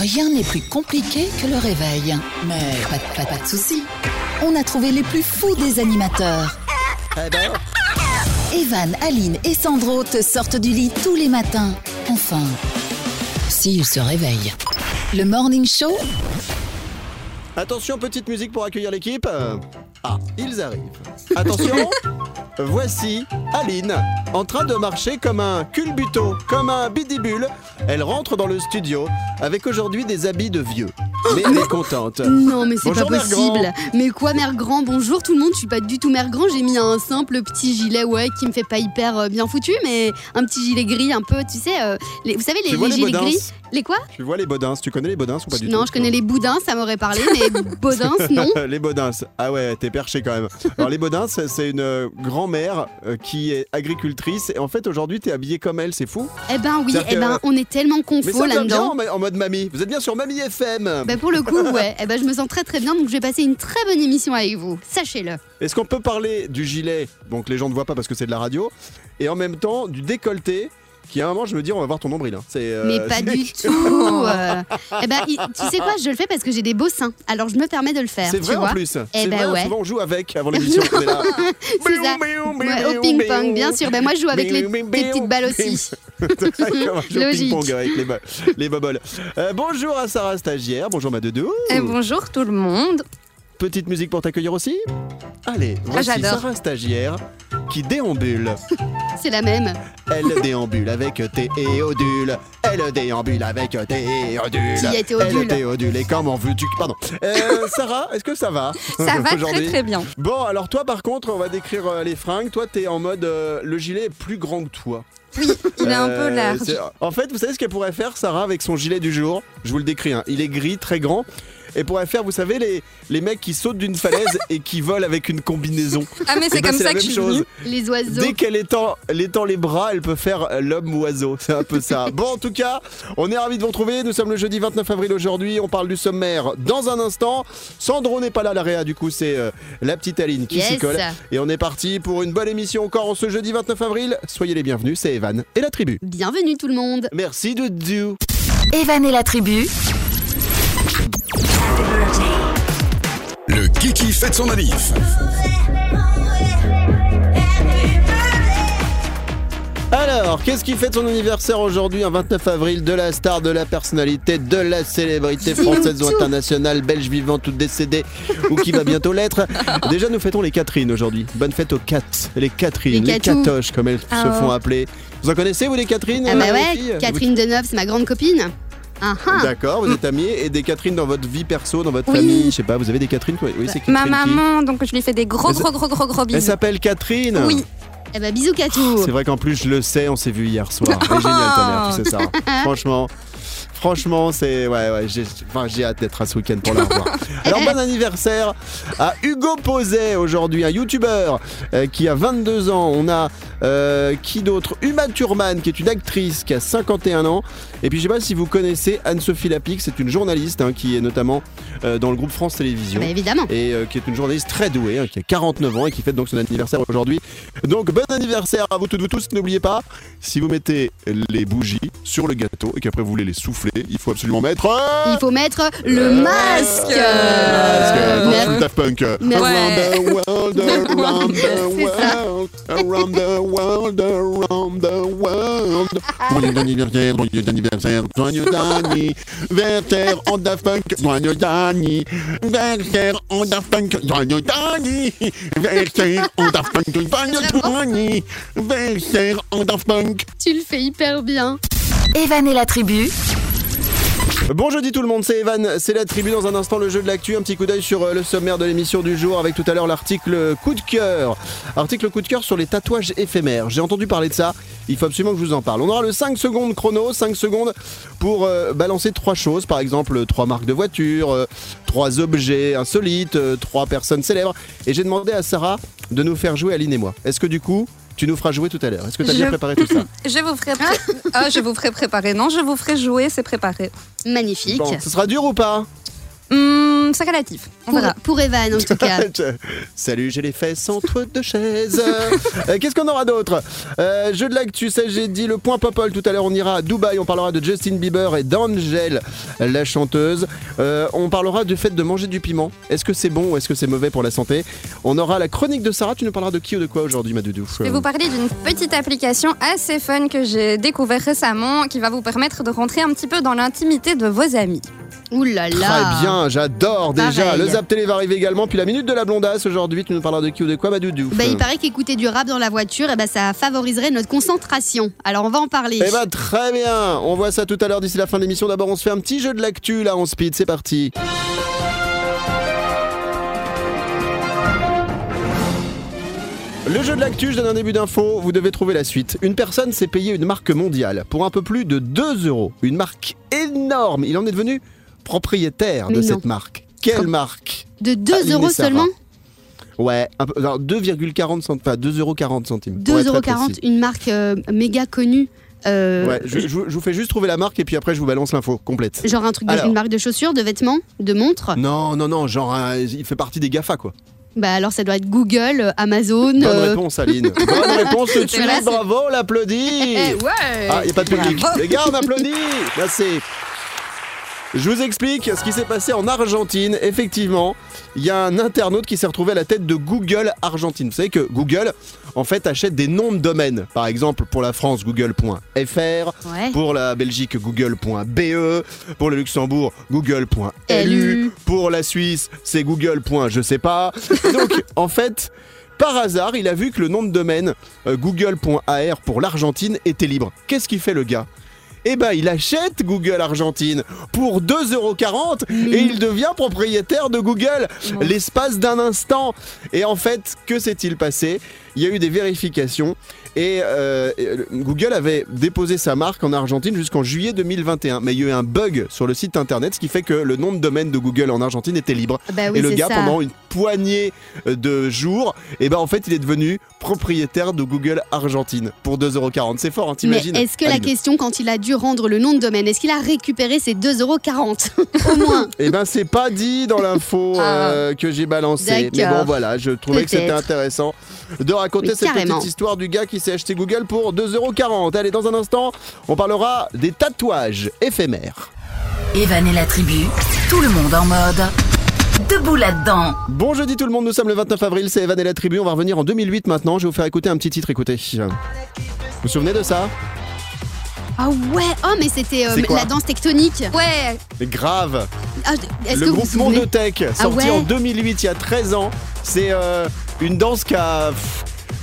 Rien n'est plus compliqué que le réveil. Mais pas, de- pas- pas de soucis. On a trouvé les plus fous des animateurs. Eh ben, Evan, Aline et Sandro te sortent du lit tous les matins. Enfin, s'ils se réveillent. Le Morning Show, attention, petite musique pour accueillir l'équipe. Ah, ils arrivent. Attention, voici Aline en train de marcher comme un culbuto, comme un bidibule. Elle rentre dans le studio avec aujourd'hui des habits de vieux. Mais elle est contente. Non, mais c'est Bonjour, pas Mère possible. Grand. Mais quoi, mère grand? Bonjour tout le monde, je suis pas du tout mère grand. J'ai mis un simple petit gilet, ouais, qui me fait pas hyper euh, bien foutu, mais un petit gilet gris, un peu, tu sais, euh, les- vous savez, les, Tu vois les les gilets bodins gris? Les quoi? Tu vois les bodins Tu connais les bodins ou pas du tout Non, je connais les boudins, ça m'aurait parlé, mais bodins, non. les Baudins. Ah ouais, t'es perché quand même. Alors les Baudins, c'est c'est une euh, grand-mère euh, qui est agricultrice et en fait aujourd'hui t'es habillée comme elle, c'est fou. Eh ben oui, eh ben on est tellement Mais confo ça vient bien là-dedans. en, en mode mamie. Vous êtes bien sur Mamie FM. Bah pour le coup, ouais. Eh ben je me sens très très bien, donc je vais passer une très bonne émission avec vous. Sachez-le. Est-ce qu'on peut parler du gilet? Donc les gens ne voient pas parce que c'est de la radio et en même temps du décolleté qui à un moment je me dis on va voir ton nombril. hein. C'est, euh, Mais pas du tout. euh. Eh ben, tu sais quoi, je le fais parce que j'ai des beaux seins. Alors je me permets de le faire. C'est vrai en plus. Eh c'est ben vrai, ouais. Souvent on joue avec avant l'émission. C'est ça. Ouais, au ping-pong, bien sûr. Ben moi, je joue avec les, les petites balles aussi. Comment je joue au Logique. ping-pong avec les, les boboles. Euh, bonjour à Sarah Stagiaire, bonjour ma doudou. Eh, bonjour tout le monde. Petite musique pour t'accueillir aussi Allez, voici Ah, j'adore. Sarah Stagiaire qui déambule. C'est la même. Elle déambule avec Théodule. Elle déambule avec Théodule. Qui est Théodule Elle Théodule. Et comment veux-tu Pardon. Euh, Sarah, est-ce que ça va Ça va très très bien. Bon, alors toi par contre, on va décrire euh, les fringues. Toi, t'es en mode euh, le gilet est plus grand que toi. Il est un peu large. En fait, vous savez ce qu'elle pourrait faire, Sarah, avec son gilet du jour? Je vous le décris. hein. Il est gris, très grand. Et pourrait faire, vous savez, les, les mecs qui sautent d'une falaise et qui volent avec une combinaison. Ah mais Eh c'est ben, comme la ça que même je suis chose. Les oiseaux. Dès qu'elle étend, les bras, elle peut faire euh, l'homme oiseau. C'est un peu ça. Bon, en tout cas, on est ravis de vous retrouver. Nous sommes le jeudi 29 avril aujourd'hui. On parle du sommaire dans un instant. Sandro n'est pas là, la réa. Du coup, c'est euh, la petite Aline qui s'y Yes. colle. Et on est parti pour une bonne émission encore en ce jeudi 29 avril. Soyez les bienvenus. C'est Evan et la tribu. Bienvenue tout le monde. Merci Doudou. Evan et la tribu, Le Kiki fête son manif. Alors, qu'est-ce qui fête son anniversaire aujourd'hui, un 29 avril, de la star, de la personnalité, de la célébrité française ou internationale, belge vivante ou décédée, ou qui va bientôt l'être Déjà, nous fêtons les Catherine aujourd'hui. Bonne fête aux Cat, les Catherine, Les. Catoches, comme elles Ah se ouais. font appeler. Vous en connaissez, vous, les Catherine Ah bah euh, ouais, Catherine Deneuve, c'est ma grande copine. Ah. D'accord, vous êtes amis et des Catherine dans votre vie perso, dans votre Oui. famille, je sais pas, vous avez des Catherine quoi Oui, c'est Catherine Ma qui maman, donc je lui fais des gros gros gros gros gros Elle bisous. s'appelle Catherine Oui. Eh bah bisous Catou. C'est vrai qu'en plus, je le sais, on s'est vu hier soir. Elle est géniale ta mère, tu sais ça. Franchement. Franchement, c'est. Ouais, ouais, j'ai enfin, hâte d'être à ce week-end pour la revoir. Alors, bon anniversaire à Hugo Poset aujourd'hui, un youtubeur euh, qui a 22 ans. On a euh, qui d'autre? Uma Thurman, qui est une actrice qui a 51 ans. Et puis, je sais pas si vous connaissez Anne-Sophie Lapix, c'est une journaliste hein, qui est notamment euh, dans le groupe France Télévisions Bah évidemment. et euh, qui est une journaliste très douée, hein, qui a 49 ans et qui fête donc son anniversaire aujourd'hui. Donc bon anniversaire à vous toutes, vous tous. N'oubliez pas, si vous mettez les bougies sur le gâteau et qu'après vous voulez les souffler, il faut absolument mettre... euh, Il faut mettre le masque. Parce que non, Mer- je suis Daft Punk. Around the world, around the C'est ça. world, around the world, around the world. Joyeux anniversaire, joyeux anniversaire, joyeux anniversaire en Daft Punk, joyeux anniversaire en Daft Punk, joyeux anniversaire en Daft Punk, joyeux anniversaire en Daft Punk. Tu le fais hyper bien. Evan et la tribu, Bon jeudi tout le monde, c'est Evan, c'est la tribu dans un instant le jeu de l'actu, un petit coup d'œil sur euh, le sommaire de l'émission du jour avec tout à l'heure l'article coup de cœur. Article coup de cœur sur les tatouages éphémères. J'ai entendu parler de ça, il faut absolument que je vous en parle. On aura le 5 secondes chrono, 5 secondes pour euh, balancer trois choses, par exemple trois marques de voitures, euh, objets insolites, personnes célèbres. Et j'ai demandé à Sarah de nous faire jouer Aline et moi. Est-ce que du coup, tu nous feras jouer tout à l'heure Est-ce que tu as Je- bien préparé tout ça Je vous ferai pré- Ah, je vous ferai préparer. Non, je vous ferai jouer, c'est préparé. Magnifique. Bon, ce sera dur ou pas Hum, c'est relatif. On Pour, verra. pour Evan, en tout cas. Salut, j'ai les fesses entre deux chaises. Euh, Qu'est-ce qu'on aura d'autre euh, Jeu de l'actu, ça j'ai dit le point popol. Tout à l'heure, on ira à Dubaï. On parlera de Justin Bieber et d'Angel, la chanteuse. Euh, on parlera du fait de manger du piment. Est-ce que c'est bon ou est-ce que c'est mauvais pour la santé On aura la chronique de Sarah. Tu nous parleras de qui ou de quoi aujourd'hui, ma doudou Je vais vous parler d'une petite application assez fun que j'ai découvert récemment qui va vous permettre de rentrer un petit peu dans l'intimité de vos amis. Ouh là là. Très bien, j'adore déjà. Pareil. Le Zap Télé va arriver également. Puis la minute de la blondasse aujourd'hui. Tu nous parleras de qui ou de quoi, ma doudou Bah, il paraît qu'écouter du rap dans la voiture, eh ben, ça favoriserait notre concentration. Alors on va en parler. Eh ben très bien, on voit ça tout à l'heure d'ici la fin de l'émission. D'abord on se fait un petit jeu de l'actu là en speed, c'est parti. Le jeu de l'actu, je donne un début d'info, vous devez trouver la suite. Une personne s'est payé une marque mondiale pour un peu plus de 2 euros. Une marque énorme. Il en est devenu propriétaire de non. cette marque. Quelle Comme- marque De 2 Aline et euros seulement Ouais, un peu, alors 2,40 centimes, enfin 2,40 euros centimes. pour être 2,40 euros, très précis. une marque euh, méga connue. euh, Ouais, je, je- je vous fais juste trouver la marque et puis après je vous balance l'info complète. Genre un truc de, Alors. une marque de chaussures, de vêtements, de montres. Non, non, non, genre il fait partie des GAFA quoi. Bah alors ça doit être Google, euh, Amazon. Bonne euh, réponse Aline. Bonne réponse tout de suite, bravo, on l'applaudit. eh, ouais. Ah, il n'y a pas de public. Les gars, on applaudit. Merci. Je vous explique ce qui s'est passé en Argentine. Effectivement, il y a un internaute qui s'est retrouvé à la tête de Google Argentine. Vous savez que Google, en fait, achète des noms de domaines. Par exemple, pour la France, google.fr. Ouais. Pour la Belgique, google.be. Pour le Luxembourg, google.lu. LU. Pour la Suisse, c'est google. je sais pas. Donc, en fait, par hasard, il a vu que le nom de domaine euh, google.ar pour l'Argentine était libre. Qu'est-ce qu'il fait le gars? Eh ben, il achète Google Argentine pour 2,40€ et il devient propriétaire de Google. L'espace d'un instant. Et en fait, que s'est-il passé? Il y a eu des vérifications et euh, Google avait déposé sa marque en Argentine jusqu'en juillet 2021. Mais il y a eu un bug sur le site internet, ce qui fait que le nom de domaine de Google en Argentine était libre. Bah oui, et le gars, ça. pendant une poignée euh, de jours, et ben en fait, il est devenu propriétaire de Google Argentine pour 2,40€. C'est fort, hein, Mais t'imagines? est-ce que la question, quand il a dû rendre le nom de domaine, est-ce qu'il a récupéré ses 2,40 euros Au moins. Eh ben c'est pas dit dans l'info Ah. euh, que j'ai balancé. Mais bon voilà, je trouvais que c'était intéressant de raconter cette carrément. petite histoire du gars qui s'est acheté Google pour 2,40€. Allez, dans un instant, on parlera des tatouages éphémères. Evan et la tribu, tout le monde en mode. Debout là-dedans. Bon jeudi tout le monde, nous sommes le 29 avril, c'est Evan et la tribu, on va revenir en 2008 maintenant, je vais vous faire écouter un petit titre, écoutez. Vous vous souvenez de ça? Ah ouais, oh mais c'était euh, la danse tectonique. Ouais, Grave Ah, Le que vous vous groupe souvenez? Mondotech, sorti ouais? en 2008, il y a 13 ans, c'est euh, une danse qui a...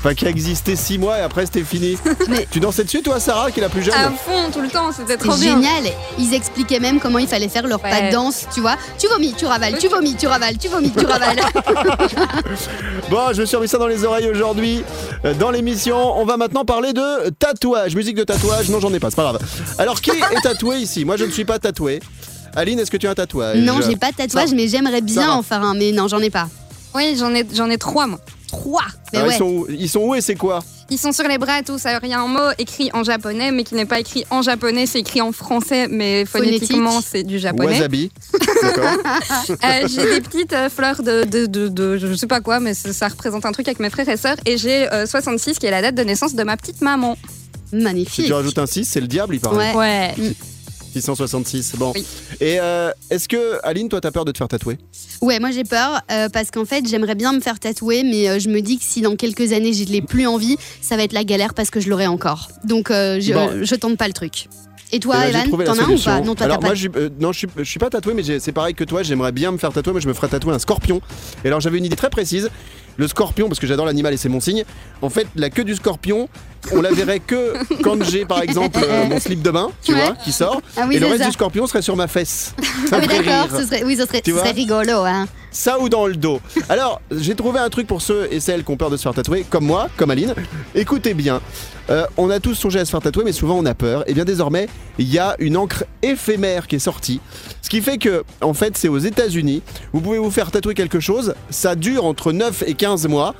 Enfin, qui a existé 6 mois et après c'était fini. Mais- Tu dansais dessus toi Sarah qui est la plus jeune à fond tout le temps, c'était trop bien. génial. Ils expliquaient même comment il fallait faire leur pas de danse, tu vois. Tu vomis, tu ravales, tu vomis, tu ravales, tu vomis, tu ravales. Bon, je me suis remis ça dans les oreilles aujourd'hui. Euh, Dans l'émission, on va maintenant parler de tatouage. Musique de tatouage, non, j'en ai pas, c'est pas grave. Alors, qui est tatoué ici? Moi, je ne suis pas tatoué. Aline, est-ce que tu as un tatouage? Non, j'ai pas de tatouage, mais j'aimerais bien en faire un. Mais non, j'en ai pas. Oui, j'en ai, j'en ai trois moi. Trois. Mais Alors, ouais. ils, sont où ils sont où et c'est quoi Ils sont sur les bras et tout, ça il y a un mot écrit en japonais, mais qui n'est pas écrit en japonais, c'est écrit en français, mais phonétiquement Phonétique. c'est du japonais. Wasabi. D'accord. Euh, j'ai des petites euh, fleurs de, de, de, de- je sais pas quoi, mais ça, ça représente un truc avec mes frères et sœurs. Et j'ai euh, 66 qui est la date de naissance de ma petite maman. Si Magnifique. tu rajoutes un 6, c'est le diable, il paraît. Ouais. Ouais. 666. Bon. Oui. Et euh, est-ce que, Aline, toi, t'as peur de te faire tatouer? Ouais, moi j'ai peur euh, parce qu'en fait j'aimerais bien me faire tatouer, mais euh, je me dis que si dans quelques années je l'ai plus envie, ça va être la galère parce que je l'aurai encore. Donc je, Bon. je tente pas le truc. Et toi, Eh ben, Evan, trouvé la t'en as un ou pas? Non, toi alors t'as moi, pas. je, euh, non, je suis, je suis pas tatoué, mais c'est pareil que toi. J'aimerais bien me faire tatouer, mais je me ferais tatouer un scorpion. Et alors j'avais une idée très précise. Le scorpion, parce que j'adore l'animal et c'est mon signe. En fait, la queue du scorpion, on la verrait que quand j'ai, par exemple, euh, mon slip de bain, tu Ouais. vois, qui sort. Ah oui, et le reste ça. du scorpion serait sur ma fesse. Ça Ah oui, d'accord, ce serait, oui, ce serait, Tu ce serait vois rigolo. Hein. Ça ou dans le dos. Alors, j'ai trouvé un truc pour ceux et celles qui ont peur de se faire tatouer, comme moi, comme Aline. Écoutez bien, euh, on a tous songé à se faire tatouer, mais souvent on a peur. Et bien désormais, il y a une encre éphémère qui est sortie. Ce qui fait que, en fait, c'est aux États-Unis. Vous pouvez vous faire tatouer quelque chose, ça dure entre 9 et 15 mois.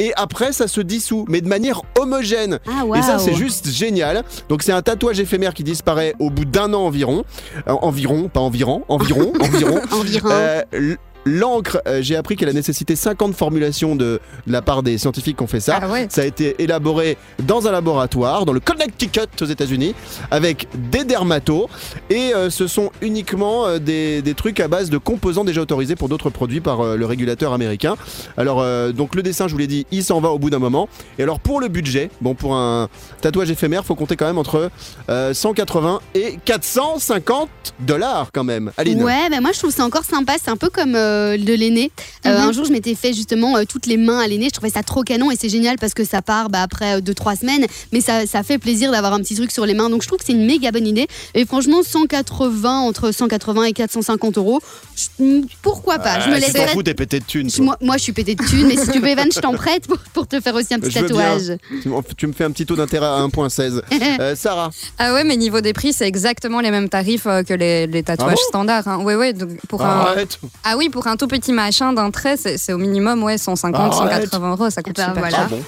et après ça se dissout, mais de manière homogène. Ah. Et ça, c'est juste génial. Donc, c'est un tatouage éphémère qui disparaît au bout d'un an environ. Euh, environ, pas environ, environ, environ. Environ. Euh, L'encre, euh, j'ai appris qu'elle a nécessité 50 formulations de, de la part des scientifiques qui ont fait ça. Ah ouais. Ça a été élaboré dans un laboratoire, dans le Connecticut aux États-Unis, avec des dermatos. Et euh, ce sont uniquement euh, des, des trucs à base de composants déjà autorisés pour d'autres produits par le régulateur américain. Alors, donc le dessin, je vous l'ai dit, il s'en va au bout d'un moment. Et alors, pour le budget, bon, pour un tatouage éphémère, faut compter quand même entre euh, 180 et 450 dollars quand même. Aline Ouais, bah moi je trouve ça encore sympa. C'est un peu comme euh, de l'aîné. Euh, Mhm. Un jour, je m'étais fait justement euh, toutes les mains à l'aîné. Je trouvais ça trop canon et c'est génial parce que ça part bah, après 2-3 semaines. Mais ça, ça fait plaisir d'avoir un petit truc sur les mains. Donc je trouve que c'est une méga bonne idée. Et franchement, 180, entre 180 et 450 euros, je- pourquoi pas? Je me Ah, si t'en t'es pété de thunes. Moi, moi, je suis pété de thunes, mais si tu veux, Evan, je t'en prête pour, pour te faire aussi un petit Je tatouage. Tu Tu me fais un petit taux d'intérêt à 1.16. Euh, Sarah, Ah ouais, mais niveau des prix, c'est exactement les mêmes tarifs euh, que les, les tatouages Ah bon standards. hein. Ouais, ouais. Donc pour un, arrête. ah oui, pour un tout petit machin d'un trait, c'est c'est au minimum ouais 150, Arrête. 180 euros. Ça coûte ben, super voilà. Ah cher. bon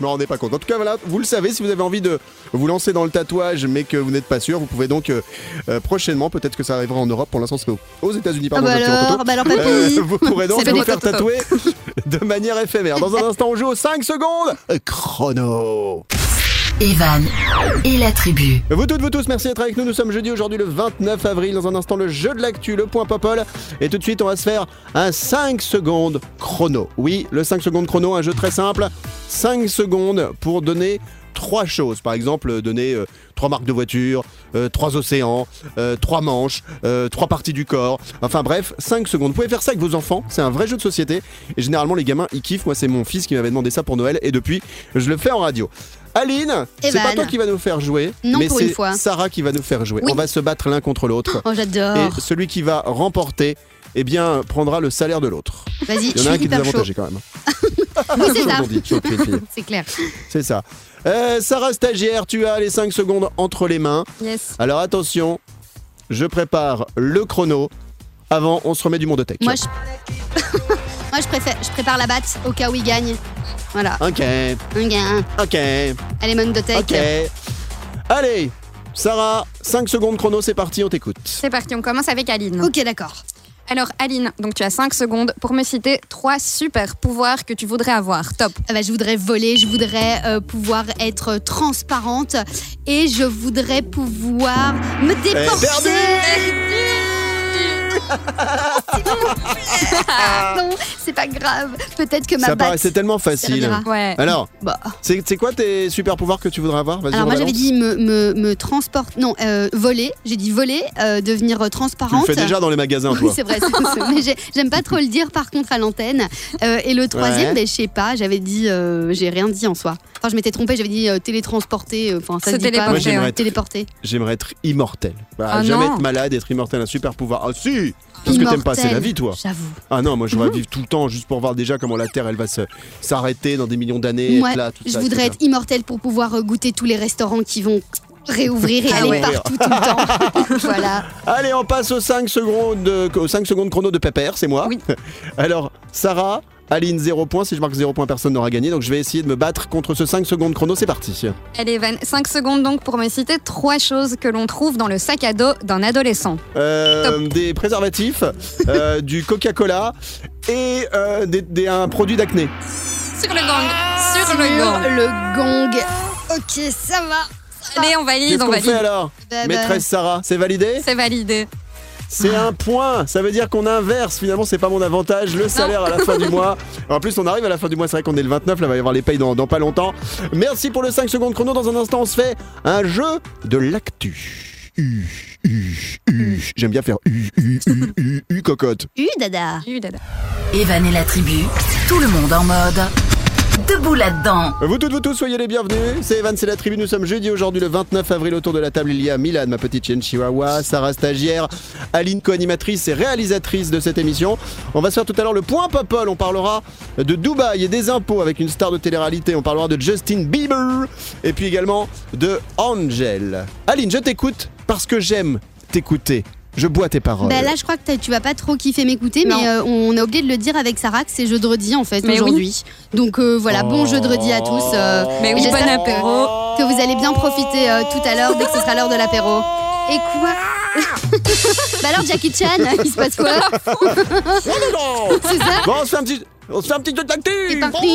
je me rendais pas compte. En tout cas, voilà, vous le savez, si vous avez envie de vous lancer dans le tatouage, mais que vous n'êtes pas sûr, vous pouvez donc euh, euh, prochainement, peut-être que ça arrivera en Europe. Pour l'instant, c'est aux- États-Unis, Ah pardon. bah alors, poteau. bah alors, Euh, vous pourrez donc vous faire tatouer de manière éphémère. Dans un instant, on joue aux 5 secondes chrono. Evan et la tribu. Vous toutes, vous tous, merci d'être avec nous. Nous sommes jeudi aujourd'hui le 29 avril. Dans un instant, le jeu de l'actu, le point popol. Et tout de suite, on va se faire un 5 secondes chrono. Oui, le 5 secondes chrono, un jeu très simple. 5 secondes pour donner trois choses. Par exemple, donner euh, trois marques de voiture, euh, trois océans, euh, trois manches, euh, trois parties du corps. Enfin bref, 5 secondes. Vous pouvez faire ça avec vos enfants. C'est un vrai jeu de société. Et généralement, les gamins, ils kiffent. Moi, c'est mon fils qui m'avait demandé ça pour Noël. Et depuis, je le fais en radio. Aline, c'est pas Evan. toi qui va nous faire jouer, Non, mais c'est. Sarah qui va nous faire jouer. Oui. On va se battre l'un contre l'autre. Oh, j'adore. Et celui qui va remporter, eh bien, prendra le salaire de l'autre. Vas-y, Il y en a un qui est désavantagé quand même. Oui, c'est ça. Comme on dit, chaud pied de fille. C'est clair. C'est ça. Euh, Sarah stagiaire, tu as les 5 secondes entre les mains. Yes. Alors attention, je prépare le chrono. Avant, on se remet du monde de tech. Moi, je... Moi, je, préfère... je prépare la batte au cas où il gagne. Voilà. Ok, Un gain. ok, Allez, Monde de Tech. ok. Allez, Sarah, 5 secondes chrono, c'est parti, on t'écoute. C'est parti, on commence avec Aline. Ok, d'accord. Alors Aline, donc tu as 5 secondes pour me citer trois super pouvoirs que tu voudrais avoir. Top. Ah bah, je voudrais voler, je voudrais euh, pouvoir être transparente et je voudrais pouvoir me déporter. Non, c'est pas grave. Peut-être que ma Ça batte. paraissait tellement facile. servira. Ouais. Alors, Bah. c'est c'est quoi tes super pouvoirs que tu voudrais avoir? Vas-y, Alors on moi j'avais balance. dit me, me, me transporter, non euh, voler, j'ai dit voler, euh, devenir euh, Tu le transparente. fais déjà dans les magasins, Oui, toi. c'est vrai, c'est- c'est- mais j'ai- j'aime pas trop le dire par contre à l'antenne. Euh, et le troisième, Ouais. ben, je sais pas, j'avais dit, euh, j'ai rien dit en soi. Enfin, je m'étais trompée, j'avais dit euh, télétransporter, euh, enfin ça Se dit pas. téléporter, Moi, j'aimerais être- téléporter. J'aimerais être immortel. Bah, Ah jamais non. être malade, être immortel, un super pouvoir. Ah si Parce que t'aimes pas, c'est la vie, toi. J'avoue. Ah non, moi je voudrais Mhm. vivre tout le temps juste pour voir déjà comment la Terre elle va se- s'arrêter dans des millions d'années. Moi, être là, tout je ça, voudrais etc. être immortel pour pouvoir euh, goûter tous les restaurants qui vont réouvrir et Ah aller ouais. partout tout le temps. voilà. Allez, on passe aux 5 secondes, de- aux 5 secondes chrono de Pépère, c'est moi. Oui. Alors, Sarah, Aline 0 points. Si je marque 0 points, personne n'aura gagné. Donc je vais essayer de me battre contre ce 5 secondes chrono. C'est parti. Allez, Van, 5 secondes donc pour me citer trois choses que l'on trouve dans le sac à dos d'un adolescent. Euh, des préservatifs, euh, du Coca-Cola et euh, des- des- un produit d'acné. Sur le gang. Sur Sur le gang. le gong. Ok, ça va. Allez, on valide, Qu'est-ce on qu'on fait alors Bah, bah, Maîtresse Sarah, c'est validé? C'est validé. C'est un point. Ça veut dire qu'on inverse. Finalement, c'est pas mon avantage. Le salaire à la fin du mois. En plus, on arrive à la fin du mois. C'est vrai qu'on est le 29. Là, il va y avoir les payes dans, dans pas longtemps. Merci pour le 5 secondes chrono. Dans un instant, on se fait un jeu de l'actu. U, U, U. J'aime bien faire U, U, U, U, U, cocotte. U, dada. U, dada. Evan et la tribu, tout le monde en mode. Debout là-dedans. Vous toutes, vous tous, soyez les bienvenus. C'est Evan, c'est la tribu. Nous sommes jeudi aujourd'hui, le 29 avril. Autour de la table, il y a Milan, ma petite chienne chihuahua, Sarah stagiaire, Aline co-animatrice et réalisatrice de cette émission. On va se faire tout à l'heure le point Popol. On parlera de Dubaï et des impôts avec une star de télé-réalité. On parlera de Justin Bieber et puis également de Angel. Aline, je t'écoute parce que j'aime t'écouter. Je bois tes paroles. Bah là, je crois que tu vas pas trop kiffer m'écouter, mais euh, on a oublié de le dire avec Sarah que c'est jeudi en fait aujourd'hui. Donc euh, voilà, bon jeudi à tous. euh, Mais oui, bon que- apéro. Que, vous allez bien profiter euh, tout à l'heure dès que ce sera l'heure de l'apéro. Et quoi Bah alors Jackie Chan, il se passe quoi C'est ça Bon, on se fait un petit, on se fait un petit jeu de tactique. C'est parti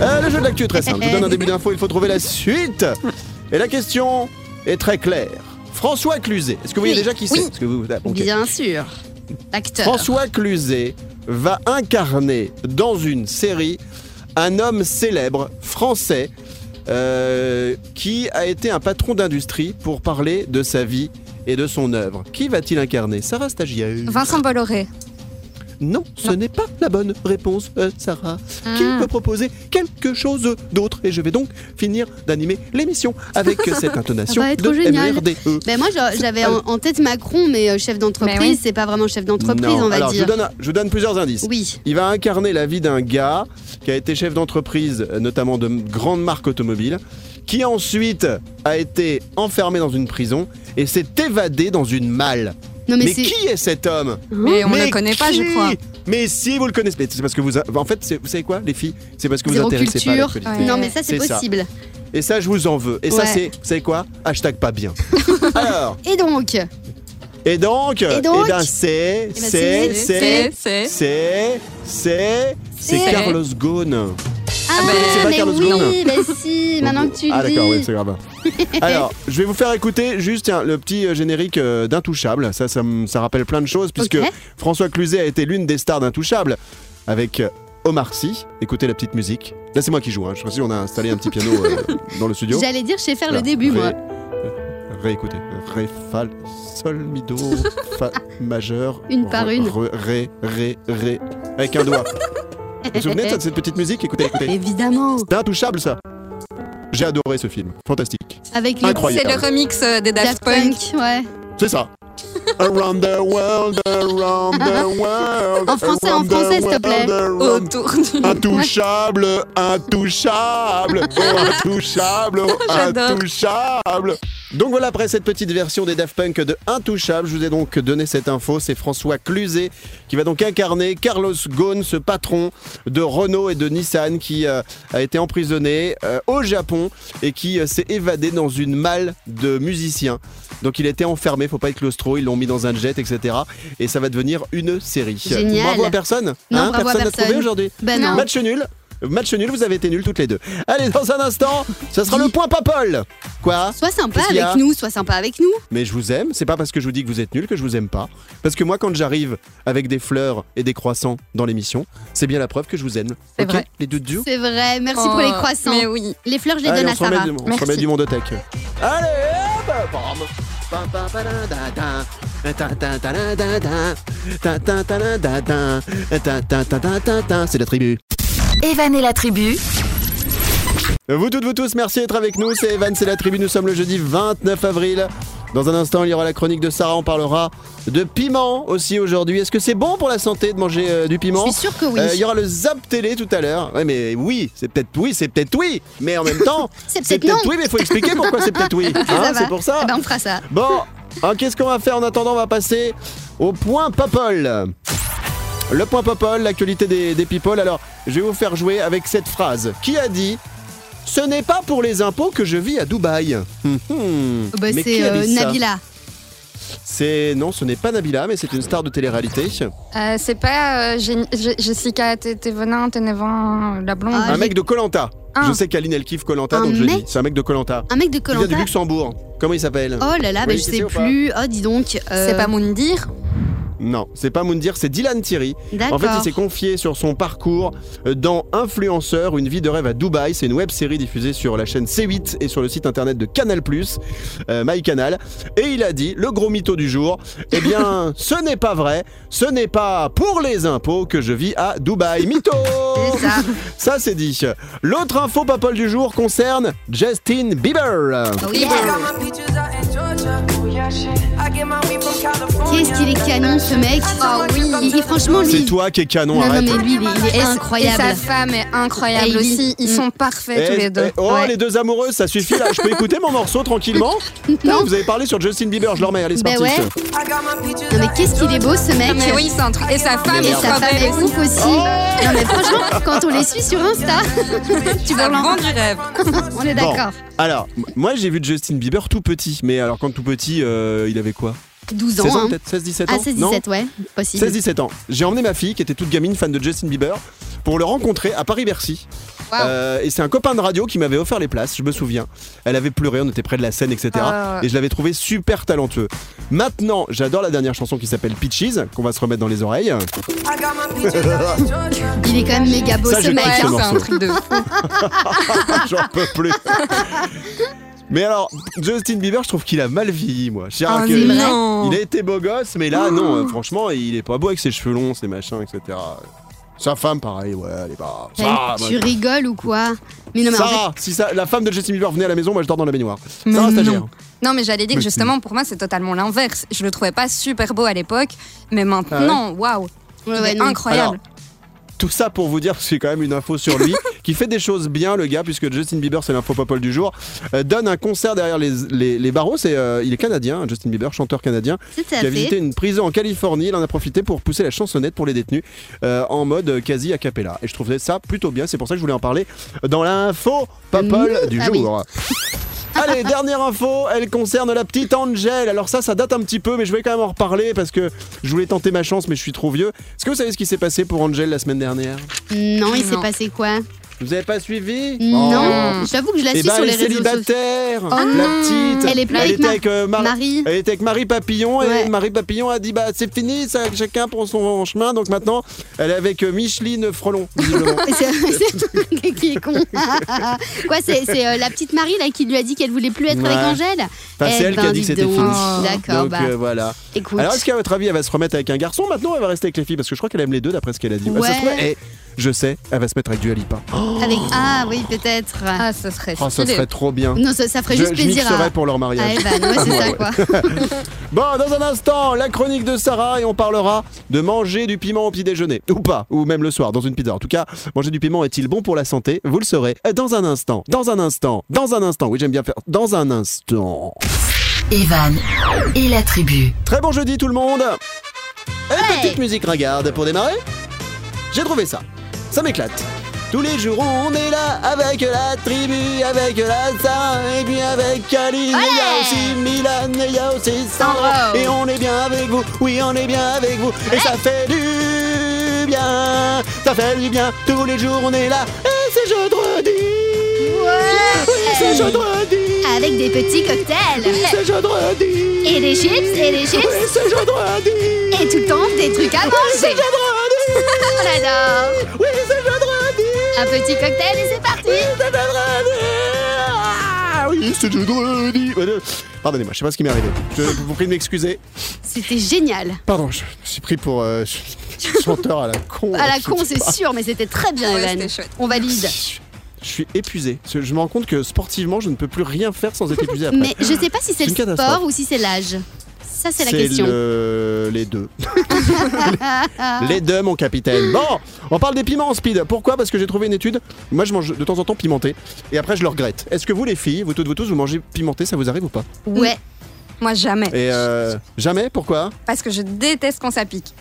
Euh, le jeu de l'actu est très simple. Je vous donne un début d'info, il faut trouver la suite. Et la question est très claire. François Cluzet, est-ce que vous voyez Oui. déjà qui c'est Oui. Est-ce que vous- ah, ok. Bien sûr. L'acteur. François Cluzet va incarner dans une série un homme célèbre français euh, qui a été un patron d'industrie pour parler de sa vie et de son œuvre. Qui va-t-il incarner? Sarah Stagiaire Vincent Bolloré. Non, ce n'est pas la bonne réponse, euh, Sarah. Qui Ah. peut proposer quelque chose d'autre Et je vais donc finir d'animer l'émission avec cette intonation Ça va être de génial. MERDE. Ben moi j'a- j'avais en, en tête Macron, mais euh, chef d'entreprise, Mais oui. c'est pas vraiment chef d'entreprise, on va alors, Je dire. vous, donne, je vous donne plusieurs indices. Oui. Il va incarner la vie d'un gars qui a été chef d'entreprise, euh, notamment de grandes marques automobiles, qui ensuite a été enfermé dans une prison et s'est évadé dans une malle. Non mais, Mais, c'est. qui est cet homme Mais on ne le connaît pas, je qui crois. Mais si vous le connaissez, Mais c'est parce que vous, a- en fait, c'est- vous savez quoi, les filles, c'est parce que vous Zéro intéressez pas à culture. l'actualité. Ouais. Non mais ça c'est C'est ça. possible. Et ça, je vous en veux. Et ça, Ouais. c'est, vous savez quoi? Hashtag pas bien. Alors, Et donc? Et donc, Et donc? eh ben, c'est, Eh ben, c'est, c'est- c'est, c'est- c'est, c'est, c'est C'est- Carlos Ghosn. Ah, c'est pas mais Carlos oui, si, maintenant que tu le Ah dis. d'accord, oui, c'est grave. Alors, je vais vous faire écouter juste tiens, le petit euh, générique euh, d'Intouchable. Ça, ça, me- ça rappelle plein de choses puisque Ok. François Cluzet a été l'une des stars d'Intouchable avec euh, Omar Sy. Écoutez la petite musique. Là, c'est moi qui joue. Hein. Je sais pas si on a installé un petit piano euh, dans le studio. J'allais dire, je sais faire Là, le début, ré- moi. euh, Réécoutez. Ré, fa, sol, mi, do, fa majeur. Une par re- une. re- Ré, ré, ré. Avec un doigt. Vous vous souvenez de cette petite musique Écoutez, écoutez. Évidemment. C'était intouchable ça. J'ai adoré ce film. Fantastique. Avec le Incroyable. C'est le remix euh, des Daft Daft Punk. Punk, ouais. C'est ça. Around the world, around the world. En français, en around the français, s'il te plaît. world, around- Autour du... Intouchable, intouchable, oh, intouchable, oh, J'adore. intouchable. Donc voilà, après cette petite version des Daft Punk de Intouchable, je vous ai donc donné cette info. C'est François Cluzet qui va donc incarner Carlos Ghosn, ce patron de Renault et de Nissan qui euh, a été emprisonné euh, au Japon et qui euh, s'est évadé dans une malle de musiciens. Donc il était enfermé, faut pas être claustro, ils l'ont mis dans un jet, etc. Et ça va devenir une série. Génial. Bravo à personne Non, bravo à Personne n'a trouvé aujourd'hui Ben non. Match nul. Match nul, vous avez été nuls toutes les deux. Allez, dans un instant, ce sera le point Papol. Quoi Sois sympa avec nous, sois sympa avec nous. Mais je vous aime, c'est pas parce que je vous dis que vous êtes nuls que je vous aime pas. Parce que moi, quand j'arrive avec des fleurs et des croissants dans l'émission, c'est bien la preuve que je vous aime. C'est Ok vrai. Les deux durs C'est vrai, merci pour les Oh, croissants. Mais oui. Les fleurs, je les Allez, donne on à Sarah. du- on se remet du mondothèque. Allez, hop, bam. Pam, pam, padam, da, da. Ta, ta, ta, da, da, da. Ta, ta, ta, da, da, da. Ta, ta, ta, da, da, da. C'est la tribu. Evan et la tribu, Vous toutes, vous tous, merci d'être avec nous. C'est Evan, c'est la tribu. Nous sommes le jeudi 29 avril. Dans un instant, il y aura la chronique de Sarah. On parlera de piment aussi aujourd'hui. Est-ce que c'est bon pour la santé de manger euh, du Je piment suis sûre que oui. Euh, Il y aura le Zap Télé tout à l'heure. Ouais, mais oui, c'est peut-être oui, c'est peut-être oui. Mais en même temps, C'est peut-être non. oui, mais il faut expliquer pourquoi c'est peut-être oui. Hein, Ça va. c'est pour ça. Eh ben, on fera ça. Bon, hein, qu'est-ce qu'on va faire en attendant? On va passer au point Popol. Le point Popol, l'actualité des, des people. Alors, je vais vous faire jouer avec cette phrase. Qui a dit Ce n'est pas pour les impôts que je vis à Dubaï Hum, hum. Bah, Mais c'est qui a euh, dit ça Nabila. C'est non, ce n'est pas Nabila, mais c'est une star de télé-réalité. Euh, c'est pas euh, Gé- Gé- Jessica T- Thévenin, Ténévin, la blonde. Ah, Un mec de Colanta. Ah. Je sais qu'Aline elle kiffe Colanta, Un donc je mec dis. C'est un mec de Colanta. Un mec de Il vient Colanta. du Luxembourg. Comment il s'appelle? Oh là là, bah, Oui, je tu sais sais ou pas? plus. Oh, dis donc. euh, C'est pas Moundir? Non, c'est pas Moundir, c'est Dylan Thierry. En fait, il s'est confié sur son parcours euh, dans Influenceur, une vie de rêve à Dubaï. C'est une web série diffusée sur la chaîne C8 et sur le site internet de Canal+, euh, MyCanal. Et il a dit, le gros mytho du jour, eh bien, ce n'est pas vrai, ce n'est pas pour les impôts que je vis à Dubaï. Mytho C'est ça. Ça, c'est dit. L'autre info papole du jour concerne Justin Bieber. Oh, yeah. Qu'est-ce qu'il est canon ce mec Oh oui. Il- il- Franchement, lui. C'est toi qui es canon, Non, non, arrête. mais lui, il est, il est Et, et incroyable. sa femme est incroyable aussi. Ils Mm. sont parfaits tous Eh, les deux. eh, oh, Ouais. les deux amoureux, ça suffit là. Je peux écouter mon morceau tranquillement Non. Vous avez parlé sur Justin Bieber, je le remets, allez, c'est Bah parti. ouais. Non, mais qu'est-ce qu'il est beau ce mec Mais oui, c'est un truc. Et sa femme Et sa femme est aussi. ouf aussi. Non mais franchement, quand on les suit sur Insta, tu Ça vois vend du rêve. On est Bon, d'accord. alors, moi j'ai vu Justin Bieber tout petit, mais alors quand tout petit, euh, il avait quoi 12 ans. 16 ans hein. peut-être 16-17 Ah, ans 16, Non 17, ouais, possible. 16-17 ans. J'ai emmené ma fille qui était toute gamine, fan de Justin Bieber, pour le rencontrer à Paris-Bercy. Euh, et c'est un copain de radio qui m'avait offert les places, je me souviens. Elle avait pleuré, on était près de la scène, etc. Ah. Et je l'avais trouvé super talentueux. Maintenant, j'adore la dernière chanson qui s'appelle Peaches, qu'on va se remettre dans les oreilles. Il est quand même méga beau Ça, ce mec. pas Ouais, ce hein. c'est un truc de fou. J'en peux plus. Mais alors, Justin Bieber, je trouve qu'il a mal vieilli, moi. Je dirais Oh que- non. Il a été beau gosse, mais là, non, euh, franchement, il est pas beau avec ses cheveux longs, ses machins, etc. Sa femme, pareil, ouais, elle est pas. Tu rigoles ou quoi Mais non mais en fait, Sarah, si ça, la femme de Justin Bieber venait à la maison, moi je dors dans la baignoire. Mais Sarah, non. stagiaire. Non, mais j'allais dire Mais justement, pour moi, c'est totalement l'inverse. Je le trouvais pas super beau à l'époque, mais maintenant, waouh, ouais, ouais, est non. incroyable. Tout ça pour vous dire, parce que c'est quand même une info sur lui, qui fait des choses bien, le gars, puisque Justin Bieber, c'est l'info popole du jour, euh, donne un concert derrière les, les, les barreaux. C'est, euh, il est canadien, Justin Bieber, chanteur canadien, qui a visité une prison en Californie. Il en a profité pour pousser la chansonnette pour les détenus euh, en mode quasi a cappella. Et je trouvais ça plutôt bien. C'est pour ça que je voulais en parler dans l'info popole Mmh, du ah oui. Allez, dernière info, elle concerne la petite Angel. Alors ça, ça date un petit peu, mais je vais quand même en reparler parce que je voulais tenter ma chance, mais je suis trop vieux. Est-ce que vous savez ce qui s'est passé pour Angel la semaine dernière? Non, il s'est Non. passé quoi? Vous avez pas suivi Non, j'avoue que je la Eh suis ben, sur elle les est réseaux sociaux. célibataire, Oh la non. petite. Elle est plus avec était avec euh, Mar- Marie. Elle était avec Marie Papillon et. Marie Papillon a dit bah c'est fini, ça, chacun prend son chemin. Donc maintenant, elle est avec euh, Micheline Frelon, c'est- qui est con. Quoi, c'est euh, la petite Marie là qui lui a dit qu'elle voulait plus être Ouais. avec Angèle Enfin, c'est Eh elle qui a ben, dit que c'était fini. D'accord, Donc bah euh, voilà. écoute. Alors est-ce qu'à votre avis, elle va se remettre avec un garçon maintenant ou elle va rester avec les filles? Parce que je crois qu'elle aime les deux d'après ce qu'elle a dit. Bah, ça se Ouais. trouve, je sais, elle va se mettre avec Dua Lipa. Oh, Avec... Ah oui, peut-être. Ah, ce serait ça stylé. serait trop bien. Non, ça, ça ferait Je, juste je plaisir mixerai à. pour leur mariage. Evan, ouais, c'est Ouais, ça ouais. quoi. Bon, dans un instant, la chronique de Sarah et on parlera de manger du piment au petit déjeuner. Ou pas, ou même le soir, dans une pizza. En tout cas, manger du piment est-il bon pour la santé? Vous le saurez dans un instant, dans un instant, dans un instant. Oui, j'aime bien faire dans un instant. Evan et la tribu. Très bon jeudi tout le monde Une petite musique ringarde pour démarrer J'ai trouvé ça. Ça m'éclate. Tous les jours on est là avec la tribu, avec la Sarah et puis avec. Et il y a aussi Milan, et il y a aussi Sandra. Et on est bien avec vous, oui on est bien avec vous. Et ça fait du bien, ça fait du bien. Tous les jours on est là et c'est jeudi. Oui, c'est jeudi. Avec des petits cocktails. Oui, c'est jeudi. Et des chips, et des chips. Oui, c'est jeudi. Et tout le temps des trucs à manger. On adore. Oui, c'est jeudi. Un petit cocktail et c'est parti. C'est jeudi. Ah, oui, c'est jeudi. Euh, Pardonnez-moi, je sais pas ce qui m'est arrivé. Je vous prie de m'excuser. C'était génial. Pardon, je me suis pris pour euh, chanteur à la con. À la con, c'est sûr, mais c'était très bien, Ouais, Evan. c'était chouette. On valide. Je suis épuisé. Je me rends compte que sportivement, je ne peux plus rien faire sans être épuisé après. Mais je sais pas si c'est le sport ou si c'est l'âge. Ça, c'est la question. le- les deux. les deux, mon capitaine. Bon, on parle des piments en speed. Pourquoi? Parce que j'ai trouvé une étude. Moi, je mange de temps en temps pimenté. Et après, je le regrette. Est-ce que vous, les filles, vous toutes, vous tous, vous mangez pimenté Ça vous arrive ou pas? Ouais, Moi, jamais. Et euh, jamais? Pourquoi? Parce que je déteste quand ça pique.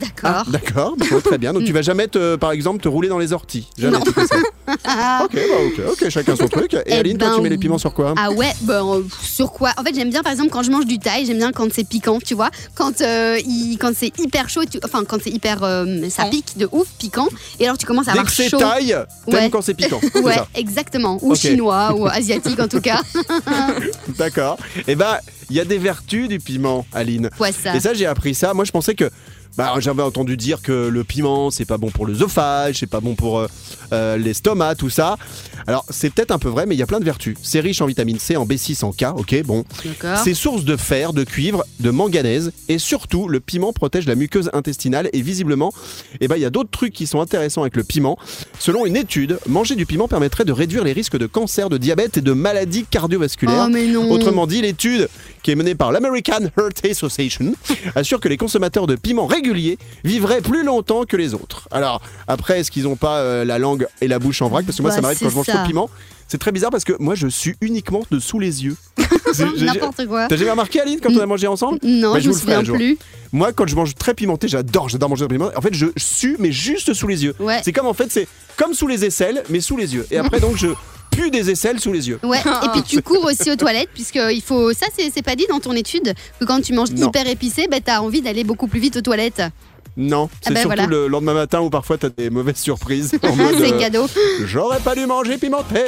D'accord. D'accord, bon, très bien. Donc tu vas jamais, te, par exemple, te rouler dans les orties. Jamais Non. tu fais ça. ok, bah, ok, ok, chacun son truc. Et Eh Aline, toi, ben, tu mets les piments sur quoi Ah ouais, ben, euh, sur quoi? En fait, j'aime bien, par exemple, quand je mange du thaï, j'aime bien quand c'est piquant, tu vois. Quand, euh, il- quand c'est hyper chaud, tu- enfin, quand c'est hyper. euh, ça pique de ouf, piquant. Et alors, tu commences à Dès avoir que c'est chaud. taille, t'aimes Ouais. quand c'est piquant. c'est Ouais, ça. exactement. Ou Ok. chinois, ou asiatique en tout cas. D'accord. Et ben, il y a des vertus du piment, Aline. Quoi ça? Et ça, j'ai appris ça. Moi, je pensais que Bah, j'avais entendu dire que le piment, c'est pas bon pour l'œsophage, c'est pas bon pour euh, euh, l'estomac, tout ça. Alors, c'est peut-être un peu vrai, mais il y a plein de vertus. C'est riche en vitamine C, en B6, en K, ok, bon. C'est source de fer, de cuivre, de manganèse et surtout le piment protège la muqueuse intestinale et visiblement, eh ben, il y a d'autres trucs qui sont intéressants avec le piment. Selon une étude, manger du piment permettrait de réduire les risques de cancer, de diabète et de maladies cardiovasculaires. Oh, mais non. Autrement dit, l'étude qui est menée par l'American Heart Association assure que les consommateurs de piment réguliers vivraient plus longtemps que les autres. Alors après, est-ce qu'ils n'ont pas euh, la langue et la bouche en vrac? Parce que moi, Bah, ça m'arrive quand je mange ça. trop de piment. C'est très bizarre parce que moi, je suis uniquement de sous les yeux. C'est- j'ai- N'importe quoi. T'as jamais remarqué Aline quand on a mangé ensemble? Non, Bah, je vous me le ferai un souviens jour. plus. Moi, quand je mange très pimenté, j'adore, j'adore manger très pimenté. En fait, je sue, mais juste sous les yeux. Ouais. C'est comme en fait, c'est comme sous les aisselles, mais sous les yeux. Et après, donc, je pue des aisselles sous les yeux. Ouais, et puis tu cours aussi aux toilettes, puisque il faut. Ça, c'est pas dit dans ton étude, que quand tu manges Non. hyper épicé, bah, t'as envie d'aller beaucoup plus vite aux toilettes. Non, c'est ben, surtout voilà. le lendemain matin où parfois t'as des mauvaises surprises. c'est euh, cadeau. J'aurais pas dû manger pimenté.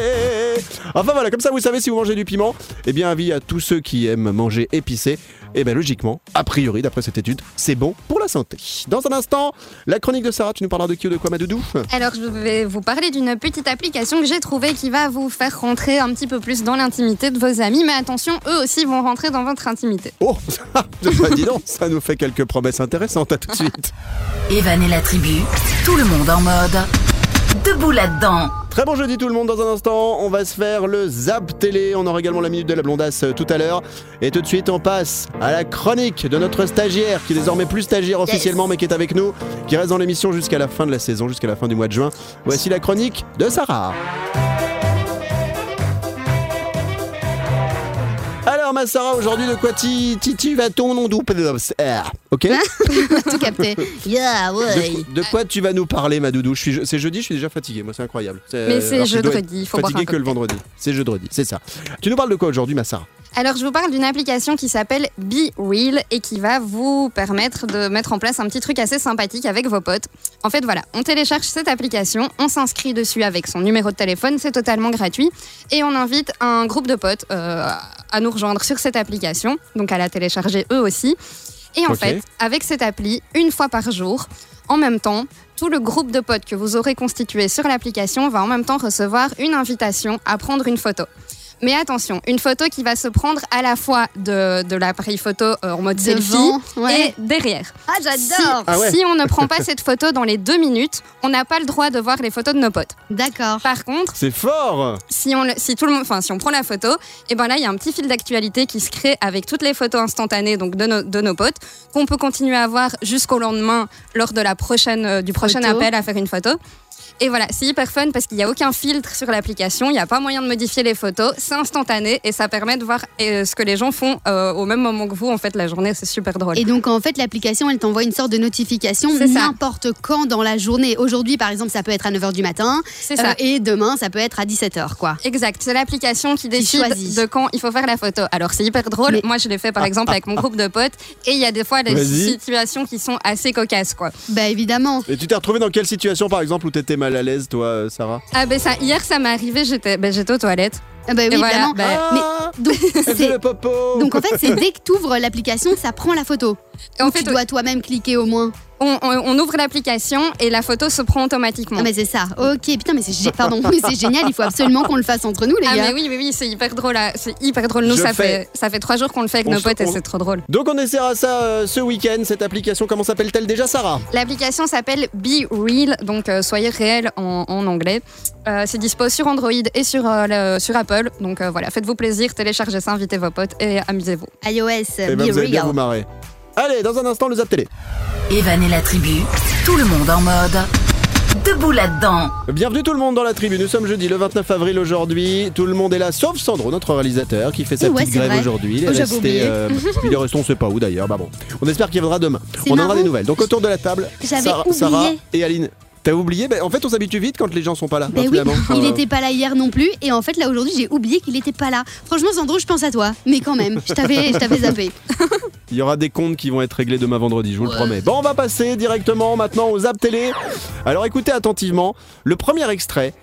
Enfin voilà, comme ça vous savez si vous mangez du piment. Eh bien, avis à tous ceux qui aiment manger épicé. Et bien logiquement, a priori, d'après cette étude, c'est bon pour la santé. Dans un instant, la chronique de Sarah, tu nous parleras de qui ou de quoi, ma doudou Alors, je vais vous parler d'une petite application que j'ai trouvée qui va vous faire rentrer un petit peu plus dans l'intimité de vos amis. Mais attention, eux aussi vont rentrer dans votre intimité. Oh, bah dis donc, ça nous fait quelques promesses intéressantes. À tout de suite. Evan et la tribu, tout le monde en mode. Debout là-dedans. Très bon jeudi tout le monde, dans un instant, on va se faire le Zap Télé, on aura également la Minute de la Blondasse euh, tout à l'heure. Et tout de suite, on passe à la chronique de notre stagiaire, qui est désormais plus stagiaire officiellement, mais qui est avec nous, qui reste dans l'émission jusqu'à la fin de la saison, jusqu'à la fin du mois de juin. Voici la chronique de Sarah. Alors ma Sarah, aujourd'hui de quoi tu tu- tu vas ton nom d'où Ah, Ok Tout capté. Yeah, ouais. de, de quoi tu vas nous parler, ma doudou? Je suis je- C'est jeudi, je suis déjà fatigué. Moi, c'est incroyable. Mais c'est jeudi, il faut Fatigué que le vendredi. C'est jeudi, c'est ça. Tu nous parles de quoi aujourd'hui, ma Sarah? Alors, je vous parle d'une application qui s'appelle Be Real et qui va vous permettre de mettre en place un petit truc assez sympathique avec vos potes. En fait, voilà, on télécharge cette application, on s'inscrit dessus avec son numéro de téléphone, c'est totalement gratuit, et on invite un groupe de potes euh, à nous rejoindre sur cette application, donc à la télécharger eux aussi. Et en fait, avec cette appli, une fois par jour, en même temps, tout le groupe de potes que vous aurez constitué sur l'application va en même temps recevoir une invitation à prendre une photo. Mais attention, une photo qui va se prendre à la fois de, de l'appareil photo euh, en mode Devant, selfie ouais. et derrière. Ah, Si, j'adore. Ah ouais. si on ne prend pas cette photo dans les deux minutes, on n'a pas le droit de voir les photos de nos potes. D'accord. Par contre, C'est fort si on, le- si tout le monde, enfin, si on prend la photo, et ben là, il y a un petit fil d'actualité qui se crée avec toutes les photos instantanées donc de, nos- de nos potes qu'on peut continuer à voir jusqu'au lendemain lors de la prochaine, euh, du prochain Photo. appel à faire une photo. Et voilà, c'est hyper fun parce qu'il n'y a aucun filtre sur l'application, il n'y a pas moyen de modifier les photos, c'est instantané et ça permet de voir euh, ce que les gens font euh, au même moment que vous en fait la journée, c'est super drôle. Et donc en fait l'application elle t'envoie une sorte de notification n'importe quand dans la journée. Aujourd'hui par exemple ça peut être à 9h du matin C'est ça. euh, et demain ça peut être à 17h quoi. Exact, c'est l'application qui décide de quand il faut faire la photo. Alors c'est hyper drôle, Mais- moi je l'ai fait par exemple avec mon groupe de potes et il y a des fois des situations qui sont assez cocasses quoi. Bah évidemment. Et tu t'es retrouvé dans quelle situation, par exemple, où t'étais mal à l'aise, toi, euh, Sarah? Ah ben ça, hier ça m'est arrivé, j'étais ben, j'étais aux toilettes. Ah bah oui voilà, évidemment. bah, Ah Donc c'est donc en fait c'est dès que tu ouvres l'application ça prend la photo. En fait, tu dois toi-même cliquer au moins. on, on- on ouvre l'application et la photo se prend automatiquement. Ah mais c'est ça. Ok putain mais c'est gé- pardon mais c'est génial il faut absolument qu'on le fasse entre nous les Ah gars. mais oui, oui, oui, c'est hyper drôle. là. C'est hyper drôle. Nous, Je ça fais- fait, ça fait trois jours qu'on le fait avec On nos potes et c'est trop drôle. Donc on essaiera ça euh, ce week-end, cette application, comment s'appelle-t-elle déjà, Sarah? L'application s'appelle Be Real, donc euh, soyez réel en, en anglais. Euh, c'est dispo sur Android et sur, euh, le- sur Apple. Donc euh, voilà, faites-vous plaisir, téléchargez ça, invitez vos potes et amusez-vous. iOS Eh ben, Be vous allez bien vous marrer. Allez, dans un instant, le Zap Télé. Evan et la tribu, tout le monde en mode. Debout là-dedans. Bienvenue tout le monde dans la tribu. Nous sommes jeudi le 29 avril aujourd'hui. Tout le monde est là, sauf Sandro, notre réalisateur, qui fait sa ouais, petite grève aujourd'hui. Il est Oh, resté. euh, il est resté, on sait pas où d'ailleurs. Bah bon. On espère qu'il viendra demain. On aura des nouvelles. Donc autour de la table. Sarah et Aline. T'as oublié Ben, En fait, on s'habitue vite quand les gens sont pas là. Hein, oui, il Euh, était pas là hier non plus et en fait là aujourd'hui j'ai oublié qu'il était pas là. Franchement Sandro je pense à toi mais quand même je t'avais je t'avais zappé. Il y aura des comptes qui vont être réglés demain vendredi, je vous le promets. Bon, on va passer directement maintenant aux Zap Télé. Alors écoutez attentivement le premier extrait.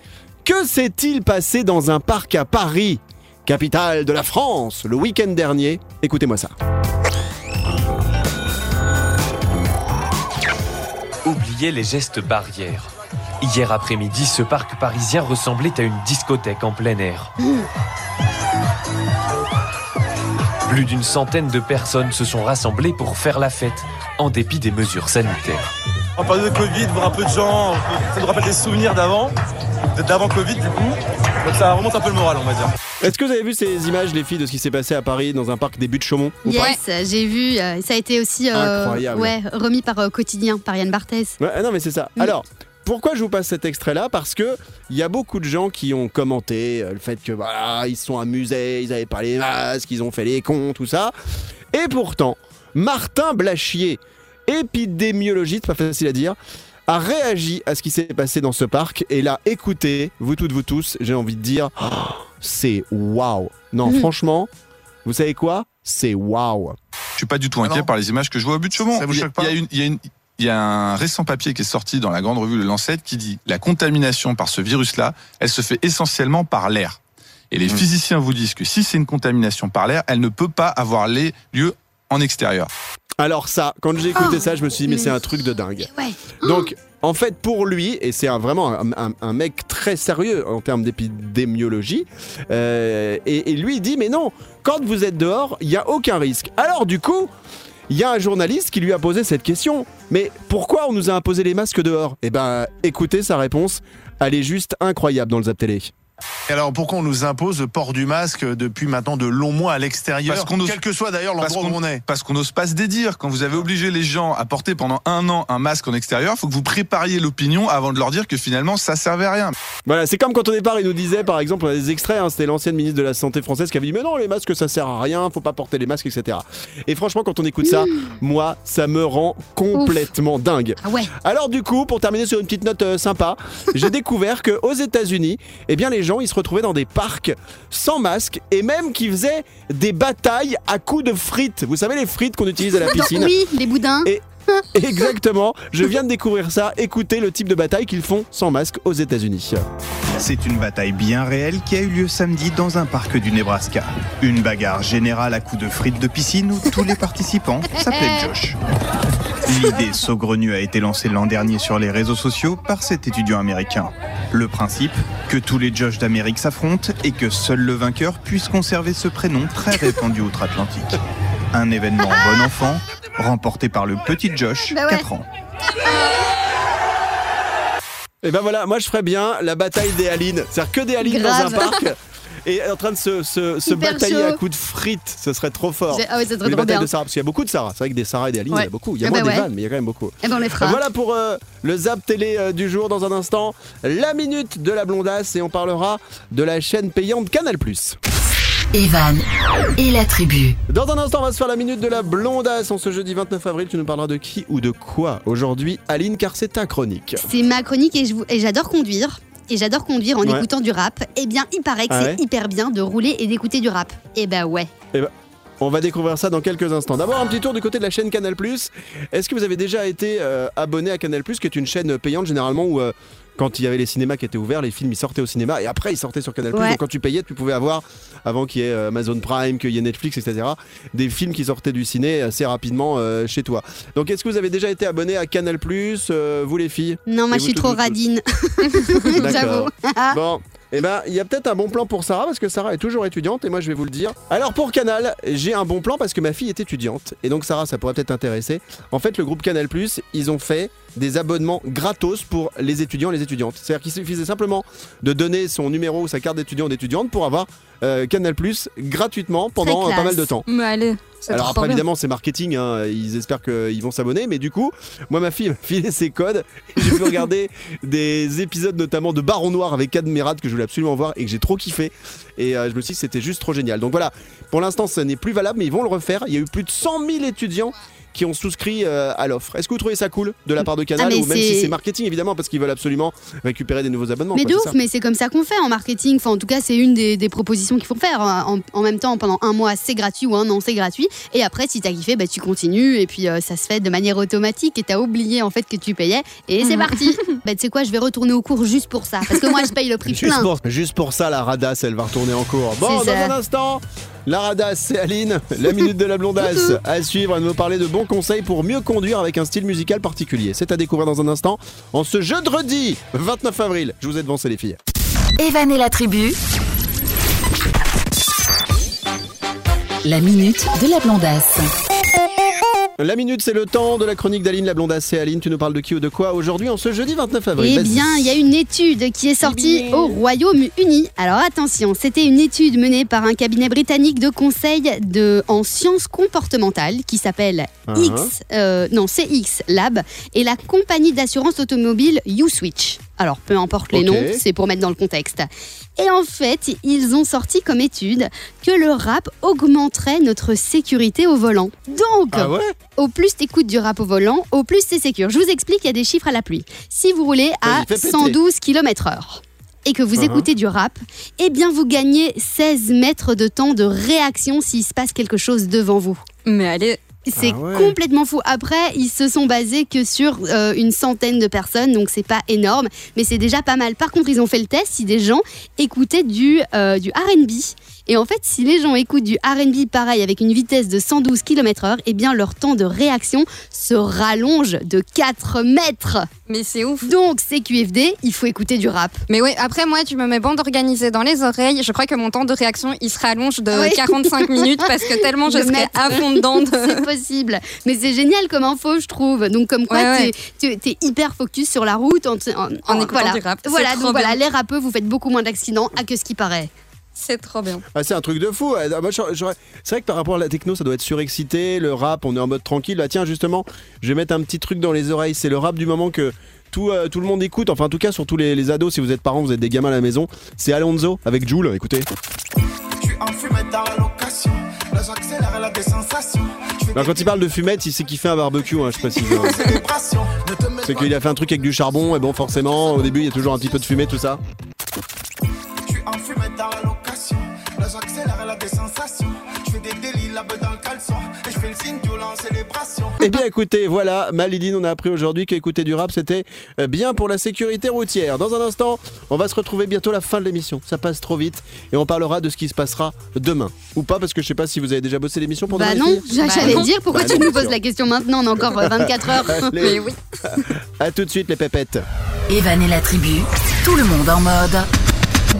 Que s'est-il passé dans un parc à Paris, capitale de la France, le week-end dernier? Écoutez-moi ça. Oubliait les gestes barrières. Hier après-midi, ce parc parisien ressemblait à une discothèque en plein air. Plus d'une centaine de personnes se sont rassemblées pour faire la fête, en dépit des mesures sanitaires. On parle de Covid, voir un peu de gens, ça nous rappelle des souvenirs d'avant, d'avant Covid du coup. Donc ça remonte un peu le moral, on va dire. Est-ce que vous avez vu ces images, les filles, de ce qui s'est passé à Paris dans un parc des buts de Chaumont Yes, j'ai vu. euh, ça a été aussi euh, Incroyable. ouais, remis par euh, Quotidien, par Yann Barthès. Ouais, ah non, mais c'est ça. Mm. Alors. Pourquoi je vous passe cet extrait-là? Parce que il y a beaucoup de gens qui ont commenté euh, le fait que voilà, ils se sont amusés, ils avaient pas les masques, ils ont fait les cons, tout ça. Et pourtant, Martin Blachier, épidémiologiste, pas facile à dire, a réagi à ce qui s'est passé dans ce parc. Et là, écoutez, vous toutes, vous tous, j'ai envie de dire, oh, c'est waouh. Non, Mhm. franchement, vous savez quoi? C'est waouh. Je suis pas du tout inquiet par les images que je vois au but de Chaumont. Ça vous Il y a- choque pas il y a une- il y a une- il y a un récent papier qui est sorti dans la grande revue Le Lancet qui dit la contamination par ce virus-là, elle se fait essentiellement par l'air. Et les Mmh. physiciens vous disent que si c'est une contamination par l'air, elle ne peut pas avoir les lieu en extérieur. Alors ça, quand j'ai écouté Oh, ça, je me suis dit, mais c'est un truc de dingue. Ouais. Donc, en fait, pour lui, et c'est un- vraiment un, un- un mec très sérieux en termes d'épidémiologie, euh, et, et lui il dit, mais non, quand vous êtes dehors, il n'y a aucun risque. Alors du coup, il y a un journaliste qui lui a posé cette question, mais pourquoi on nous a imposé les masques dehors? Eh ben, écoutez sa réponse, elle est juste incroyable dans le Zap Télé. Et alors pourquoi on nous impose le port du masque depuis maintenant de longs mois à l'extérieur Quel que soit d'ailleurs Parce l'endroit où qu'on on est. parce qu'on n'ose pas se dédire. Quand vous avez obligé les gens à porter pendant un an un masque en extérieur, il faut que vous prépariez l'opinion avant de leur dire que finalement ça servait à rien. Voilà, c'est comme quand au départ il nous disait, par exemple, on a des extraits, hein, c'était l'ancienne ministre de la Santé française qui avait dit Mais non, les masques ça sert à rien, faut pas porter les masques, etc. Et franchement, quand on écoute ça, moi, ça me rend complètement dingue. Ah ouais. Alors, du coup, pour terminer sur une petite note euh, sympa, j'ai découvert qu'aux États-Unis, eh bien, les gens ils se retrouvaient dans des parcs sans masque et même qui faisaient des batailles à coups de frites. Vous savez, les frites qu'on utilise à la piscine Oui, les boudins. Et- Exactement, je viens de découvrir ça. Écoutez le type de bataille qu'ils font sans masque aux États-Unis. C'est une bataille bien réelle qui a eu lieu samedi dans un parc du Nebraska. Une bagarre générale à coups de frites de piscine où tous les participants s'appelaient Josh. L'idée saugrenue a été lancée l'an dernier sur les réseaux sociaux par cet étudiant américain. Le principe, que tous les Josh d'Amérique s'affrontent et que seul le vainqueur puisse conserver ce prénom très répandu outre-Atlantique. Un événement bon enfant, remporté par le petit Josh, Bah ouais. 4 ans. Et ben voilà, moi je ferais bien la bataille des Halines. C'est-à-dire que des Halines dans un parc et en train de se, se- se batailler chaud. à coups de frites. Ce serait trop fort. Ah ouais, ça serait les trop batailles bien. de Sarah, parce qu'il y a beaucoup de Sarah. C'est vrai que des Sarah et des Halines, il y en a beaucoup. Il y a Ah moins bah des ouais. vannes, mais il y a quand même beaucoup. Eh ben on les fera. Voilà pour euh, le Zap Télé euh, du jour. Dans un instant, la minute de la blondasse et on parlera de la chaîne payante Canal+. Evan et la tribu. Dans un instant, on va se faire la minute de la blondasse. En ce jeudi 29 avril, tu nous parleras de qui ou de quoi aujourd'hui, Aline, car c'est ta chronique. C'est ma chronique et je vous- et j'adore conduire. Et j'adore conduire en Ouais. écoutant du rap. Eh bien, il paraît que Ah c'est ouais hyper bien de rouler et d'écouter du rap. Eh ben ouais. On va découvrir ça dans quelques instants. D'abord, un petit tour du côté de la chaîne Canal+. Est-ce que vous avez déjà été euh, abonné à Canal+, qui est une chaîne payante généralement où euh, quand il y avait les cinémas qui étaient ouverts, les films ils sortaient au cinéma et après ils sortaient sur Canal+. Ouais. Donc quand tu payais, tu pouvais avoir, avant qu'il y ait euh, Amazon Prime, qu'il y ait Netflix, etc., des films qui sortaient du ciné assez rapidement euh, chez toi. Donc est-ce que vous avez déjà été abonné à Canal+, euh, vous les filles? Non, moi je suis trop radine. J'avoue. D'accord. Bon, eh ben, il y a peut-être un bon plan pour Sarah parce que Sarah est toujours étudiante et moi je vais vous le dire. Alors pour Canal, j'ai un bon plan parce que ma fille est étudiante et donc Sarah, ça pourrait peut-être t'intéresser. En fait, le groupe Canal ils ont fait des abonnements gratos pour les étudiants et les étudiantes. C'est-à-dire qu'il suffisait simplement de donner son numéro ou sa carte d'étudiant ou d'étudiante pour avoir euh, Canal gratuitement pendant euh, pas mal de temps. Mais allez, c'est Alors après bien. évidemment c'est marketing, hein, ils espèrent qu'ils vont s'abonner, mais du coup moi ma fille m'a filé ses codes j'ai pu regarder des épisodes notamment de Baron Noir avec Cadmerade que je voulais absolument voir et que j'ai trop kiffé et euh, je me suis dit que c'était juste trop génial. Donc voilà, pour l'instant ce n'est plus valable mais ils vont le refaire. Il y a eu plus de 100 000 étudiants qui ont souscrit euh, à l'offre. Est-ce que vous trouvez ça cool de la part de Canal Ah, ou même si c'est- marketing évidemment parce qu'ils veulent absolument récupérer des nouveaux abonnements Mais quoi, de c'est ouf, ça mais c'est comme ça qu'on fait en marketing. Enfin, en tout cas, c'est une des, des propositions qu'il faut faire. En, en même temps, pendant un mois, c'est gratuit ou un an, c'est gratuit. Et après, si t'as kiffé, bah, tu continues. Et puis, euh, ça se fait de manière automatique. Et t'as oublié en fait que tu payais. Et c'est parti. bah, tu sais quoi, je vais retourner au cours juste pour ça. Parce que moi, je paye le prix Juste plein. pour, juste pour ça, la radasse, elle va retourner en cours. Bon, dans ça. un instant, La radasse, c'est Aline. La minute de la blondasse. À suivre, elle nous parler de bons conseils pour mieux conduire avec un style musical particulier. C'est à découvrir dans un instant en ce jeudi 29 avril. Je vous ai devancé les filles. Evan et la tribu. La minute de la blondasse. La minute, c'est le temps de la chronique d'Aline la blondasse. Aline, tu nous parles de qui ou de quoi aujourd'hui en ce jeudi 29 avril Eh bien, il y a une étude qui est sortie au Royaume-Uni. Alors attention, c'était une étude menée par un cabinet britannique de conseil de, en sciences comportementales qui s'appelle Uh-huh. X, euh, non CX Lab et la compagnie d'assurance automobile U-Switch. Alors peu importe les noms, c'est pour mettre dans le contexte. Et en fait, ils ont sorti comme étude que le rap augmenterait notre sécurité au volant. Donc, Ah ouais au plus t'écoutes du rap au volant, au plus c'est sécure. Je vous explique, il y a des chiffres à la pluie. Si vous roulez à Vas-y, fais péter. 112 km/h et que vous Uh-huh. écoutez du rap, eh bien vous gagnez 16 mètres de temps de réaction s'il se passe quelque chose devant vous. Mais allez, C'est Ah ouais. complètement fou. Après, ils se sont basés que sur euh, une centaine de personnes, donc c'est pas énorme, mais c'est déjà pas mal. Par contre, ils ont fait le test si des gens écoutaient du, euh, du RB. Et en fait, si les gens écoutent du RB pareil avec une vitesse de 112 km/h, eh bien leur temps de réaction se rallonge de 4 mètres. mais c'est ouf. Donc, c'est QFD, il faut écouter du rap. Mais oui, après moi, tu me mets bande organisée dans les oreilles. Je crois que mon temps de réaction, il se rallonge de Ah oui. 45 minutes parce que tellement je De serai mettre. à fond dedans. de- c'est possible. Mais c'est génial comme info, je trouve. Donc, comme quoi, Ouais, ouais. tu es hyper focus sur la route en, en, En écoutant voilà. du rap. Voilà, donc voilà, les rappeux, vous faites beaucoup moins d'accidents à que ce qui paraît. C'est trop bien. Ah, c'est un truc de fou. Ah, moi, j'aurais- j'aurais- C'est vrai que par rapport à la techno, ça doit être surexcité. Le rap, on est en mode tranquille. Là, tiens, justement, je vais mettre un petit truc dans les oreilles. C'est le rap du moment que tout, euh, tout le monde écoute. Enfin, en tout cas, surtout les, les ados, si vous êtes parents, vous êtes des gamins à la maison. C'est Alonso avec Joule. Écoutez. Alors, quand il parle de fumette, il sait qu'il fait un barbecue, hein, je précise. hein. C'est qu'il a fait un truc avec du charbon, et bon, forcément, au début, il y a toujours un petit peu de fumée, tout ça. Eh bien écoutez, voilà, Malidine, on a appris aujourd'hui qu'écouter du rap, c'était euh, bien pour la sécurité routière. Dans un instant, on va se retrouver bientôt à la fin de l'émission. Ça passe trop vite et on parlera de ce qui se passera demain. Ou pas, parce que je sais pas si vous avez déjà bossé l'émission pour Bah non, j'a- j'allais non. dire pourquoi Bah tu nous poses la question maintenant, on a encore euh, 24 heures. Allez, Mais oui. à tout de suite les pépettes. Evan et la tribu, tout le monde en mode.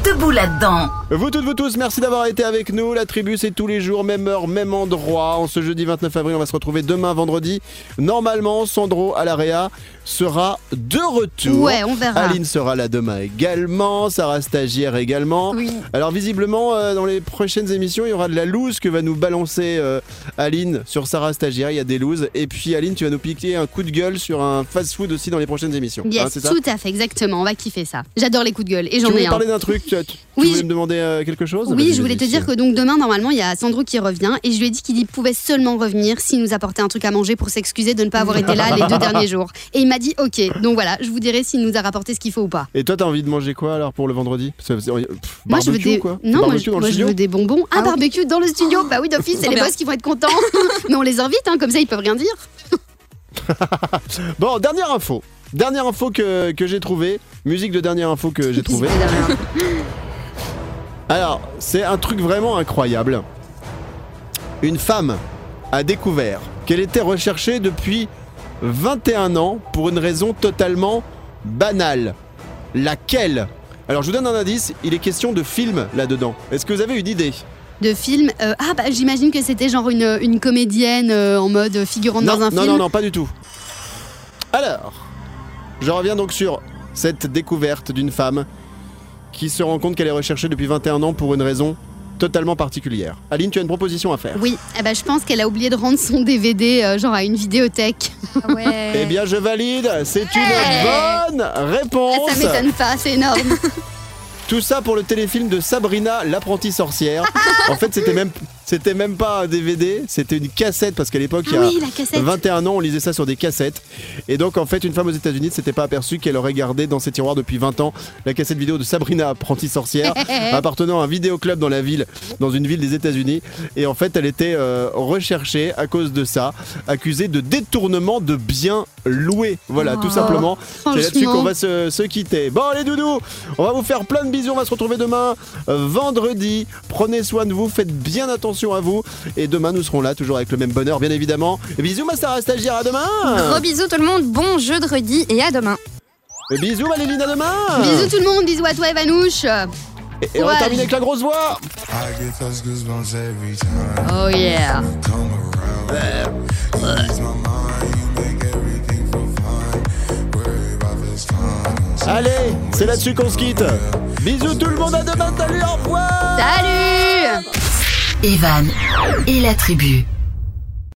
Debout là-dedans. Vous toutes, vous tous, merci d'avoir été avec nous. La tribu, c'est tous les jours, même heure, même endroit. En ce jeudi 29 avril, on va se retrouver demain, vendredi. Normalement, Sandro à l'AREA sera de retour. Ouais, on verra. Aline sera là demain également, Sarah Stagiaire également. Oui. Alors visiblement, euh, dans les prochaines émissions, il y aura de la loose que va nous balancer euh, Aline sur Sarah Stagiaire. Il y a des looses. Et puis Aline, tu vas nous piquer un coup de gueule sur un fast-food aussi dans les prochaines émissions. Hein, Yes, ça tout à fait, exactement. On va kiffer ça. J'adore les coups de gueule et Tu j'en ai voulais un. parler d'un truc Tu, tu Oui, voulais je- me demander euh, quelque chose Oui, je voulais te dire que donc demain, normalement, il y a Sandro qui revient et je lui ai dit qu'il pouvait seulement revenir s'il nous apportait un truc à manger pour s'excuser de ne pas avoir été là les deux derniers jours. Et il m'a dit OK. Donc voilà, je vous dirai s'il nous a rapporté ce qu'il faut ou pas. Et toi, t'as envie de manger quoi alors pour le vendredi? Pff, Moi, je veux des. ou quoi Non, moi, Barbecue je, dans le moi, je studio veux des bonbons. Un Ah oui. barbecue dans le studio. Bah oui, d'office, c'est les boss qui vont être contents. Mais on les invite, hein, comme ça, ils peuvent rien dire. Bon, dernière info. Dernière info que, que j'ai trouvée. Musique de dernière info que j'ai trouvée. Alors, c'est un truc vraiment incroyable. Une femme a découvert qu'elle était recherchée depuis 21 ans pour une raison totalement banale. Laquelle? Alors, je vous donne un indice, il est question de film là-dedans. Est-ce que vous avez une idée? De film. euh, ah, bah j'imagine que c'était genre une, une comédienne euh, en mode figurante non, dans un non, film. non, non, pas du tout. Alors, je reviens donc sur cette découverte d'une femme qui se rend compte qu'elle est recherchée depuis 21 ans pour une raison totalement particulière. Aline, tu as une proposition à faire. Oui, eh ben, je pense qu'elle a oublié de rendre son DVD euh, genre à une vidéothèque. Ouais. Eh bien, je valide, c'est une bonne réponse. Ça m'étonne pas, c'est énorme. Tout ça pour le téléfilm de Sabrina, l'apprentie sorcière. en fait, c'était même, C'était même pas un DVD, c'était une cassette parce qu'à l'époque, Ah il y a oui, la cassette. 21 ans, on lisait ça sur des cassettes. Et donc, en fait, une femme aux États-Unis ne s'était pas aperçue qu'elle aurait gardé dans ses tiroirs depuis 20 ans la cassette vidéo de Sabrina, apprentie sorcière, appartenant à un vidéoclub dans la ville, dans une ville des États-Unis. Et en fait, elle était euh, recherchée à cause de ça, accusée de détournement de biens loués. Voilà, tout Oh, simplement. C'est là-dessus qu'on va se, se quitter. Bon, les doudous, on va vous faire plein de bisous. On va se retrouver demain, euh, vendredi. Prenez soin de vous, faites bien attention à vous. Et demain, nous serons là, toujours avec le même bonheur, bien évidemment. Et bisous, ma Sarah stagiaire, à demain. Gros bisous tout le monde, bon jeu de redis et à demain. Et bisous, Maléline, à demain. Bisous tout le monde, bisous à toi Evanouche. Et, et on va terminer avec la grosse voix. Oh yeah. Allez, c'est là-dessus qu'on se quitte. Bisous tout le monde, à demain, salut, au revoir. Salut Evan et la tribu.